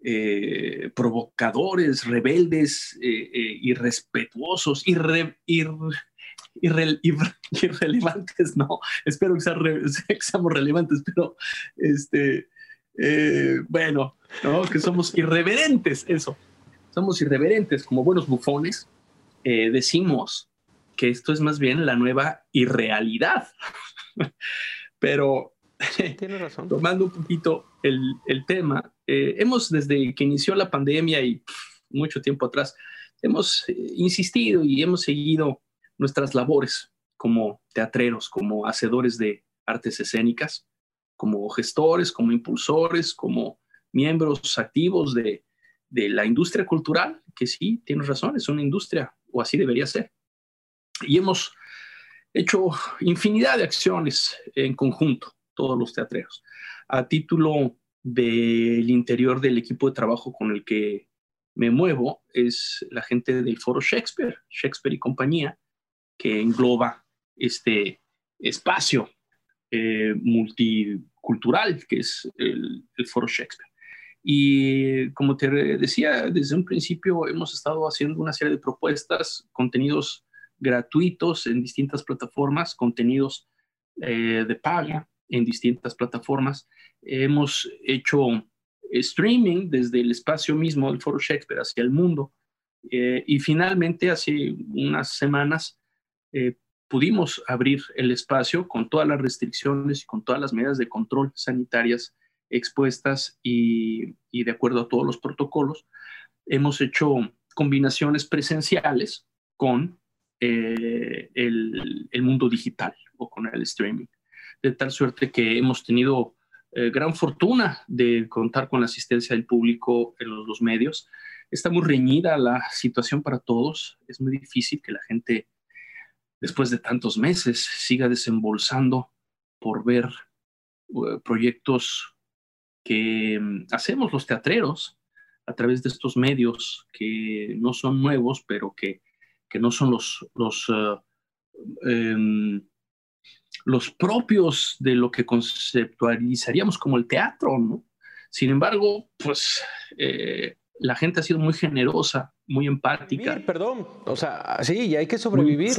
eh, provocadores, rebeldes, eh, eh, irrespetuosos, irrelevantes, no, espero que, seamos relevantes, pero este, bueno, que somos irreverentes, eso, somos irreverentes como buenos bufones, decimos que esto es más bien la nueva irrealidad, pero tiene razón. tomando un poquito el, el tema, eh, hemos desde que inició la pandemia y mucho tiempo atrás, hemos eh, insistido y hemos seguido nuestras labores como teatreros, como hacedores de artes escénicas, como gestores, como impulsores, como miembros activos de, de la industria cultural, que sí, tienes razón, es una industria, o así debería ser. Y hemos hecho infinidad de acciones en conjunto, todos los teatreros. A título del interior del equipo de trabajo con el que me muevo es la gente del foro Shakespeare, Shakespeare y compañía, que engloba este espacio eh, multicultural que es el, el, foro Shakespeare. Y como te decía, desde un principio hemos estado haciendo una serie de propuestas, contenidos gratuitos en distintas plataformas, contenidos eh, de paga en distintas plataformas. Hemos hecho streaming desde el espacio mismo del Foro Shakespeare hacia el mundo. Eh, y finalmente, hace unas semanas, eh, pudimos abrir el espacio con todas las restricciones y con todas las medidas de control sanitarias expuestas y, y de acuerdo a todos los protocolos. Hemos hecho combinaciones presenciales con eh, el, el, mundo digital o con el streaming de tal suerte que hemos tenido eh, gran fortuna de contar con la asistencia del público en los, medios. Está muy reñida la situación para todos. Es muy difícil que la gente, después de tantos meses, siga desembolsando por ver uh, proyectos que um, hacemos los teatreros a través de estos medios que no son nuevos, pero que, que no son los, los uh, um, los propios de lo que conceptualizaríamos como el teatro, ¿no? Sin embargo, pues eh, la gente ha sido muy generosa, muy empática. perdón, o sea, sí, y hay que sobrevivir.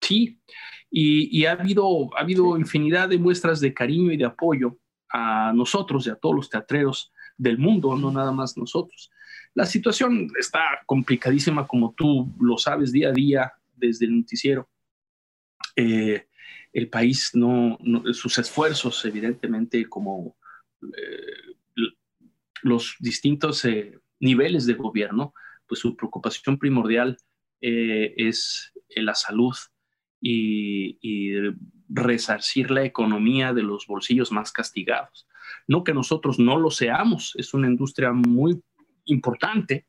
Sí, y, y, ha habido, ha habido infinidad de muestras de cariño y de apoyo a nosotros y a todos los teatreros del mundo, no nada más nosotros. La situación está complicadísima, como tú lo sabes día a día desde el noticiero. Eh, el país no, sus esfuerzos, evidentemente, como eh, los distintos eh, niveles de gobierno, pues su preocupación primordial es la salud y, resarcir la economía de los bolsillos más castigados. No que nosotros no lo seamos, es una industria muy importante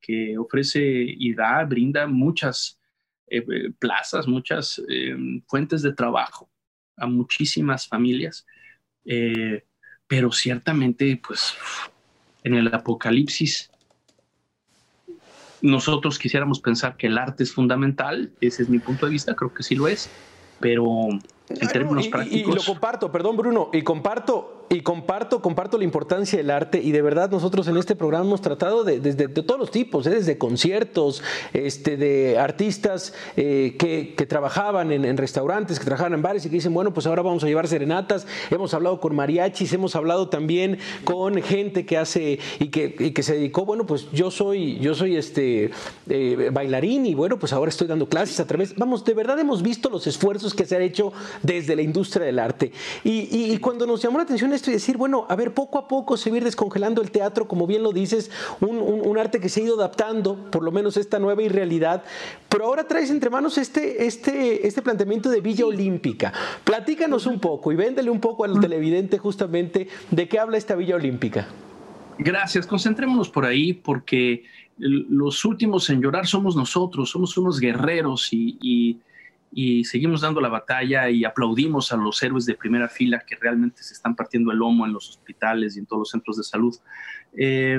que ofrece y da, brinda muchas eh, eh, plazas, muchas eh, fuentes de trabajo a muchísimas familias, pero ciertamente, pues, en el apocalipsis, nosotros quisiéramos pensar que el arte es fundamental, ese es mi punto de vista, creo que sí lo es, pero en términos prácticos. Y, lo comparto, perdón Bruno, y comparto y comparto, comparto la importancia del arte y de verdad nosotros en este programa hemos tratado de, desde de, todos los tipos, ¿eh? desde conciertos, este, de artistas eh, que, que, trabajaban en, en, restaurantes, que trabajaban en bares y que dicen, bueno, pues ahora vamos a llevar serenatas, hemos hablado con mariachis, hemos hablado también con gente que hace y que, y que se dedicó, bueno, pues yo soy, yo soy este eh, bailarín y bueno, pues ahora estoy dando clases a través, vamos, de verdad hemos visto los esfuerzos que se han hecho desde la industria del arte. Y, y, y cuando nos llamó la atención esto y decir, bueno, a ver, poco a poco se va a ir descongelando el teatro, como bien lo dices, un, un, un, arte que se ha ido adaptando, por lo menos esta nueva irrealidad, pero ahora traes entre manos este, este, este planteamiento de Villa Olímpica. Platícanos un poco y véndele un poco al televidente justamente de qué habla esta Villa Olímpica. Gracias, concentrémonos por ahí porque los últimos en llorar somos nosotros, somos unos guerreros y, y y seguimos dando la batalla y aplaudimos a los héroes de primera fila que realmente se están partiendo el lomo en los hospitales y en todos los centros de salud. Eh,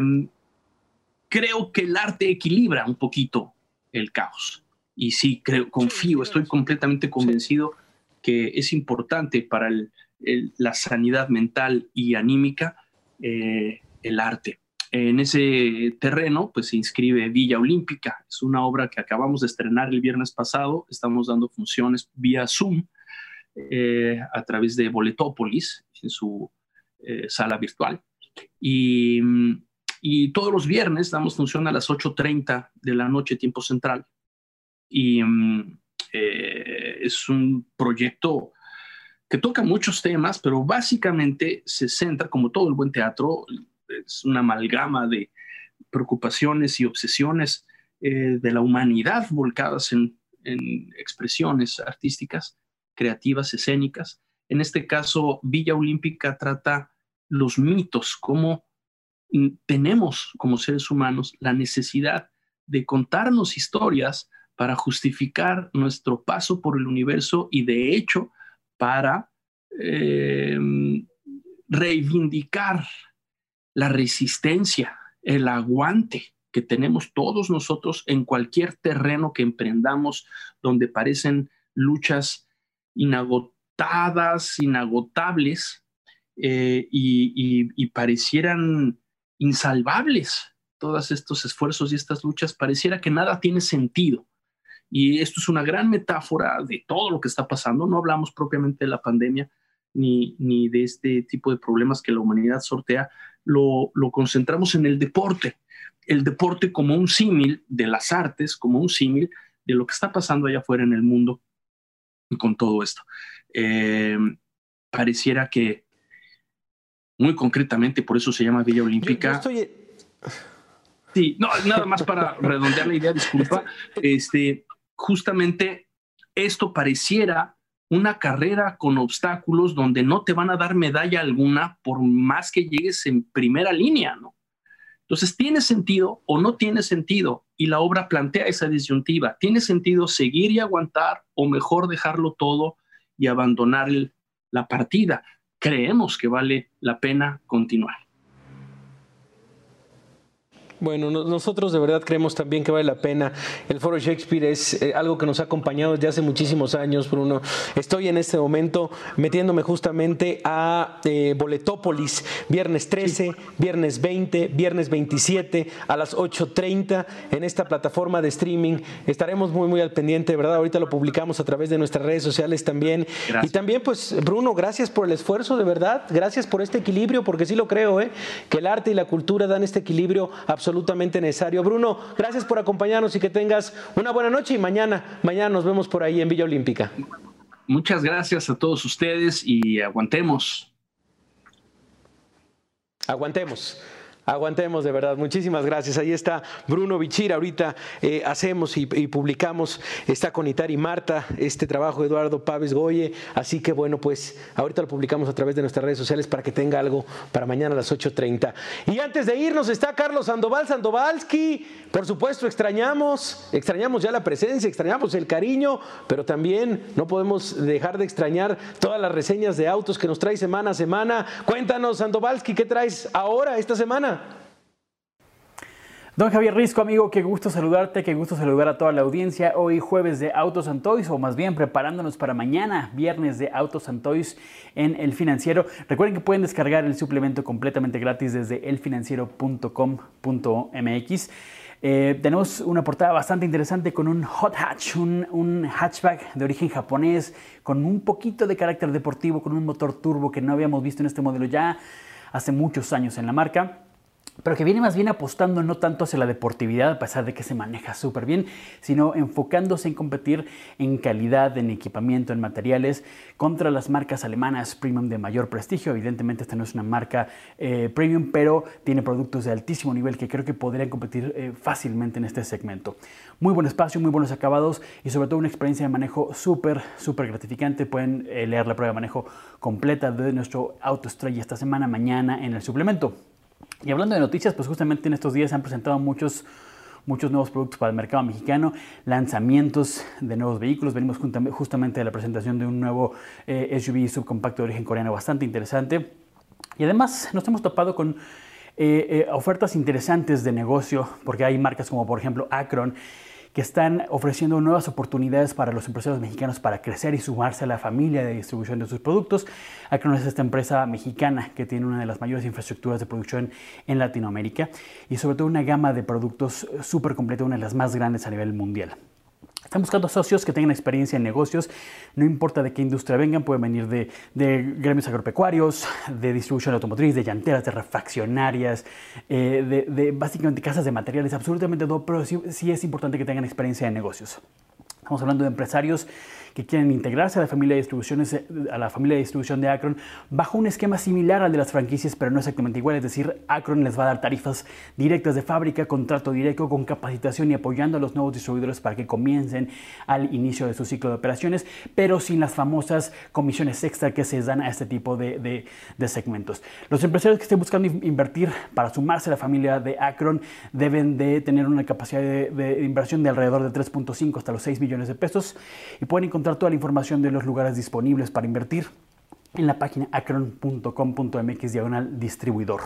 creo que el arte equilibra un poquito el caos. Y sí, creo, confío, estoy completamente convencido que es importante para el, el, la sanidad mental y anímica eh, el arte. En ese terreno, pues se inscribe Villa Olímpica. Es una obra que acabamos de estrenar el viernes pasado. Estamos dando funciones vía Zoom eh, a través de Boletópolis en su eh, sala virtual. Y, y, todos los viernes damos función a las 8.30 de la noche, tiempo central. Y eh, es un proyecto que toca muchos temas, pero básicamente se centra, como todo el buen teatro, es una amalgama de preocupaciones y obsesiones eh, de la humanidad volcadas en, expresiones artísticas, creativas, escénicas. En este caso, Villa Olímpica trata los mitos, cómo tenemos como seres humanos la necesidad de contarnos historias para justificar nuestro paso por el universo y de hecho para eh, reivindicar la resistencia, el aguante que tenemos todos nosotros en cualquier terreno que emprendamos donde parecen luchas inagotadas, inagotables eh, y, y, y parecieran insalvables todos estos esfuerzos y estas luchas, pareciera que nada tiene sentido. Y esto es una gran metáfora de todo lo que está pasando. No hablamos propiamente de la pandemia ni, ni de este tipo de problemas que la humanidad sortea, lo, lo concentramos en el deporte. El deporte como un símil de las artes, como un símil de lo que está pasando allá afuera en el mundo con todo esto. Eh, pareciera que, muy concretamente, por eso se llama Villa Olímpica. Yo, yo estoy... Sí, no, nada más para redondear la idea, disculpa. Este, justamente esto pareciera una carrera con obstáculos donde no te van a dar medalla alguna por más que llegues en primera línea, ¿no? Entonces, ¿tiene sentido o no tiene sentido? Y la obra plantea esa disyuntiva. ¿Tiene sentido seguir y aguantar o mejor dejarlo todo y abandonar la partida? Creemos que vale la pena continuar. Bueno, nosotros de verdad creemos también que vale la pena. El Foro Shakespeare es eh, algo que nos ha acompañado desde hace muchísimos años, Bruno. Estoy en este momento metiéndome justamente a eh, Boletópolis, viernes 13, viernes 20, viernes 27 a las 8.30 en esta plataforma de streaming. Estaremos muy, muy al pendiente, ¿verdad? Ahorita lo publicamos a través de nuestras redes sociales también. Gracias. Y también, pues, Bruno, gracias por el esfuerzo, de verdad. Gracias por este equilibrio, porque sí lo creo, ¿eh? Que el arte y la cultura dan este equilibrio absoluto absolutamente necesario. Bruno, gracias por acompañarnos y que tengas una buena noche y mañana, mañana nos vemos por ahí en Villa Olímpica. Muchas gracias a todos ustedes y aguantemos. Aguantemos. Aguantemos, de verdad. Muchísimas gracias. Ahí está Bruno Bichir. Ahorita eh, hacemos y, y, publicamos, está con Itari Marta, este trabajo de Eduardo Paves Goye. Así que bueno, pues ahorita lo publicamos a través de nuestras redes sociales para que tenga algo para mañana a las 8.30. Y antes de irnos está Carlos Sandoval Sandovalski. Por supuesto, extrañamos, extrañamos ya la presencia, extrañamos el cariño, pero también no podemos dejar de extrañar todas las reseñas de autos que nos trae semana a semana. Cuéntanos, Sandovalski, ¿qué traes ahora, esta semana? Don Javier Risco, amigo, qué gusto saludarte, qué gusto saludar a toda la audiencia. Hoy jueves de Autos and Toys, o más bien preparándonos para mañana, viernes de Autos and Toys en El Financiero. Recuerden que pueden descargar el suplemento completamente gratis desde elfinanciero.com.mx. Eh, tenemos una portada bastante interesante con un hot hatch, un, un, hatchback de origen japonés, con un poquito de carácter deportivo, con un motor turbo que no habíamos visto en este modelo ya hace muchos años en la marca pero que viene más bien apostando no tanto hacia la deportividad, a pesar de que se maneja súper bien, sino enfocándose en competir en calidad, en equipamiento, en materiales, contra las marcas alemanas premium de mayor prestigio. Evidentemente esta no es una marca eh, premium, pero tiene productos de altísimo nivel que creo que podrían competir eh, fácilmente en este segmento. Muy buen espacio, muy buenos acabados y sobre todo una experiencia de manejo súper, súper gratificante. Pueden eh, leer la prueba de manejo completa de nuestro Auto Estrella esta semana, mañana en el suplemento. Y hablando de noticias, pues justamente en estos días se han presentado muchos muchos nuevos productos para el mercado mexicano, lanzamientos de nuevos vehículos. Venimos justamente de la presentación de un nuevo eh, SUV subcompacto de origen coreano bastante interesante. Y además nos hemos topado con eh, eh, ofertas interesantes de negocio, porque hay marcas como por ejemplo Acron que están ofreciendo nuevas oportunidades para los empresarios mexicanos para crecer y sumarse a la familia de distribución de sus productos. Acron es esta empresa mexicana que tiene una de las mayores infraestructuras de producción en Latinoamérica y sobre todo una gama de productos súper completa, una de las más grandes a nivel mundial. Están buscando socios que tengan experiencia en negocios, no importa de qué industria vengan, pueden venir de, gremios agropecuarios, de distribución automotriz, de llanteras, de refaccionarias, eh, de, básicamente casas de materiales, absolutamente todo, pero sí es importante que tengan experiencia en negocios. Estamos hablando de empresarios que quieren integrarse a la familia de distribuciones eh, a la familia de distribución de Akron bajo un esquema similar al de las franquicias, pero no exactamente igual, es decir, Akron les va a dar tarifas directas de fábrica, contrato directo con capacitación y apoyando a los nuevos distribuidores para que comiencen al inicio de su ciclo de operaciones, pero sin las famosas comisiones extra que se dan a este tipo de, segmentos. Los empresarios que estén buscando invertir para sumarse a la familia de Akron deben de tener una capacidad de, de inversión de alrededor de 3.5 hasta los 6 millones de pesos y pueden encontrar toda la información de los lugares disponibles para invertir en la página acron.com.mx diagonal distribuidor.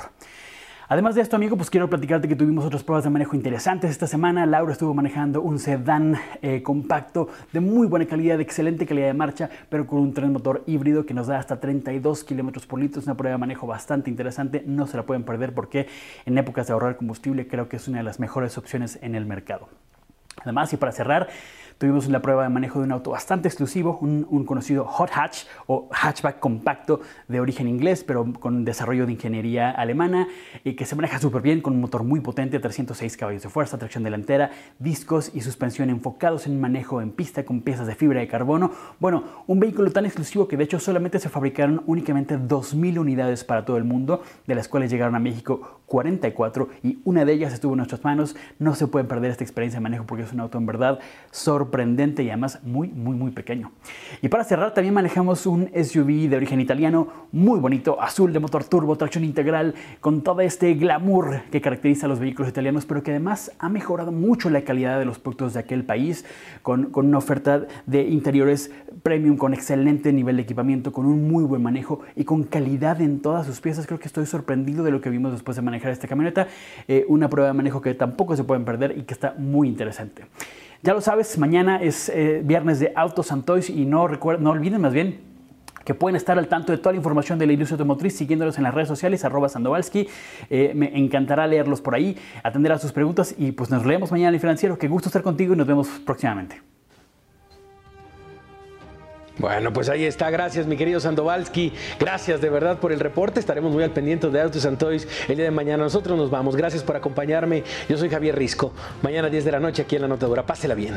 Además de esto, amigo, pues quiero platicarte que tuvimos otras pruebas de manejo interesantes esta semana. Laura estuvo manejando un sedán eh, compacto de muy buena calidad, de excelente calidad de marcha, pero con un tren motor híbrido que nos da hasta 32 kilómetros por litro. Es una prueba de manejo bastante interesante. No se la pueden perder porque en épocas de ahorrar combustible creo que es una de las mejores opciones en el mercado. Además, y para cerrar, Tuvimos la prueba de manejo de un auto bastante exclusivo, un, conocido hot hatch o hatchback compacto de origen inglés, pero con desarrollo de ingeniería alemana y que se maneja súper bien con un motor muy potente, 306 caballos de fuerza, tracción delantera, discos y suspensión enfocados en manejo en pista con piezas de fibra de carbono. Bueno, un vehículo tan exclusivo que de hecho solamente se fabricaron únicamente 2.000 unidades para todo el mundo, de las cuales llegaron a México 44 y una de ellas estuvo en nuestras manos. No se pueden perder esta experiencia de manejo porque es un auto en verdad sorprendente sorprendente y además muy, muy, muy pequeño. Y para cerrar, también manejamos un SUV de origen italiano muy bonito, azul de motor turbo, tracción integral, con todo este glamour que caracteriza a los vehículos italianos, pero que además ha mejorado mucho la calidad de los productos de aquel país, con, con una oferta de interiores premium, con excelente nivel de equipamiento, con un muy buen manejo y con calidad en todas sus piezas. Creo que estoy sorprendido de lo que vimos después de manejar esta camioneta. Eh, una prueba de manejo que tampoco se pueden perder y que está muy interesante. Ya lo sabes, mañana es eh, viernes de Autos Toys y no, no olviden más bien que pueden estar al tanto de toda la información de la industria automotriz siguiéndolos en las redes sociales, arroba Sandovalsky. Eh, me encantará leerlos por ahí, atender a sus preguntas y pues nos leemos mañana en el financiero. Qué gusto estar contigo y nos vemos próximamente. Bueno, pues ahí está. Gracias, mi querido Sandovalski. Gracias de verdad por el reporte. Estaremos muy al pendiente de Autos Santois el día de mañana. Nosotros nos vamos. Gracias por acompañarme. Yo soy Javier Risco. Mañana 10 de la noche aquí en La Notadora. Pásela bien.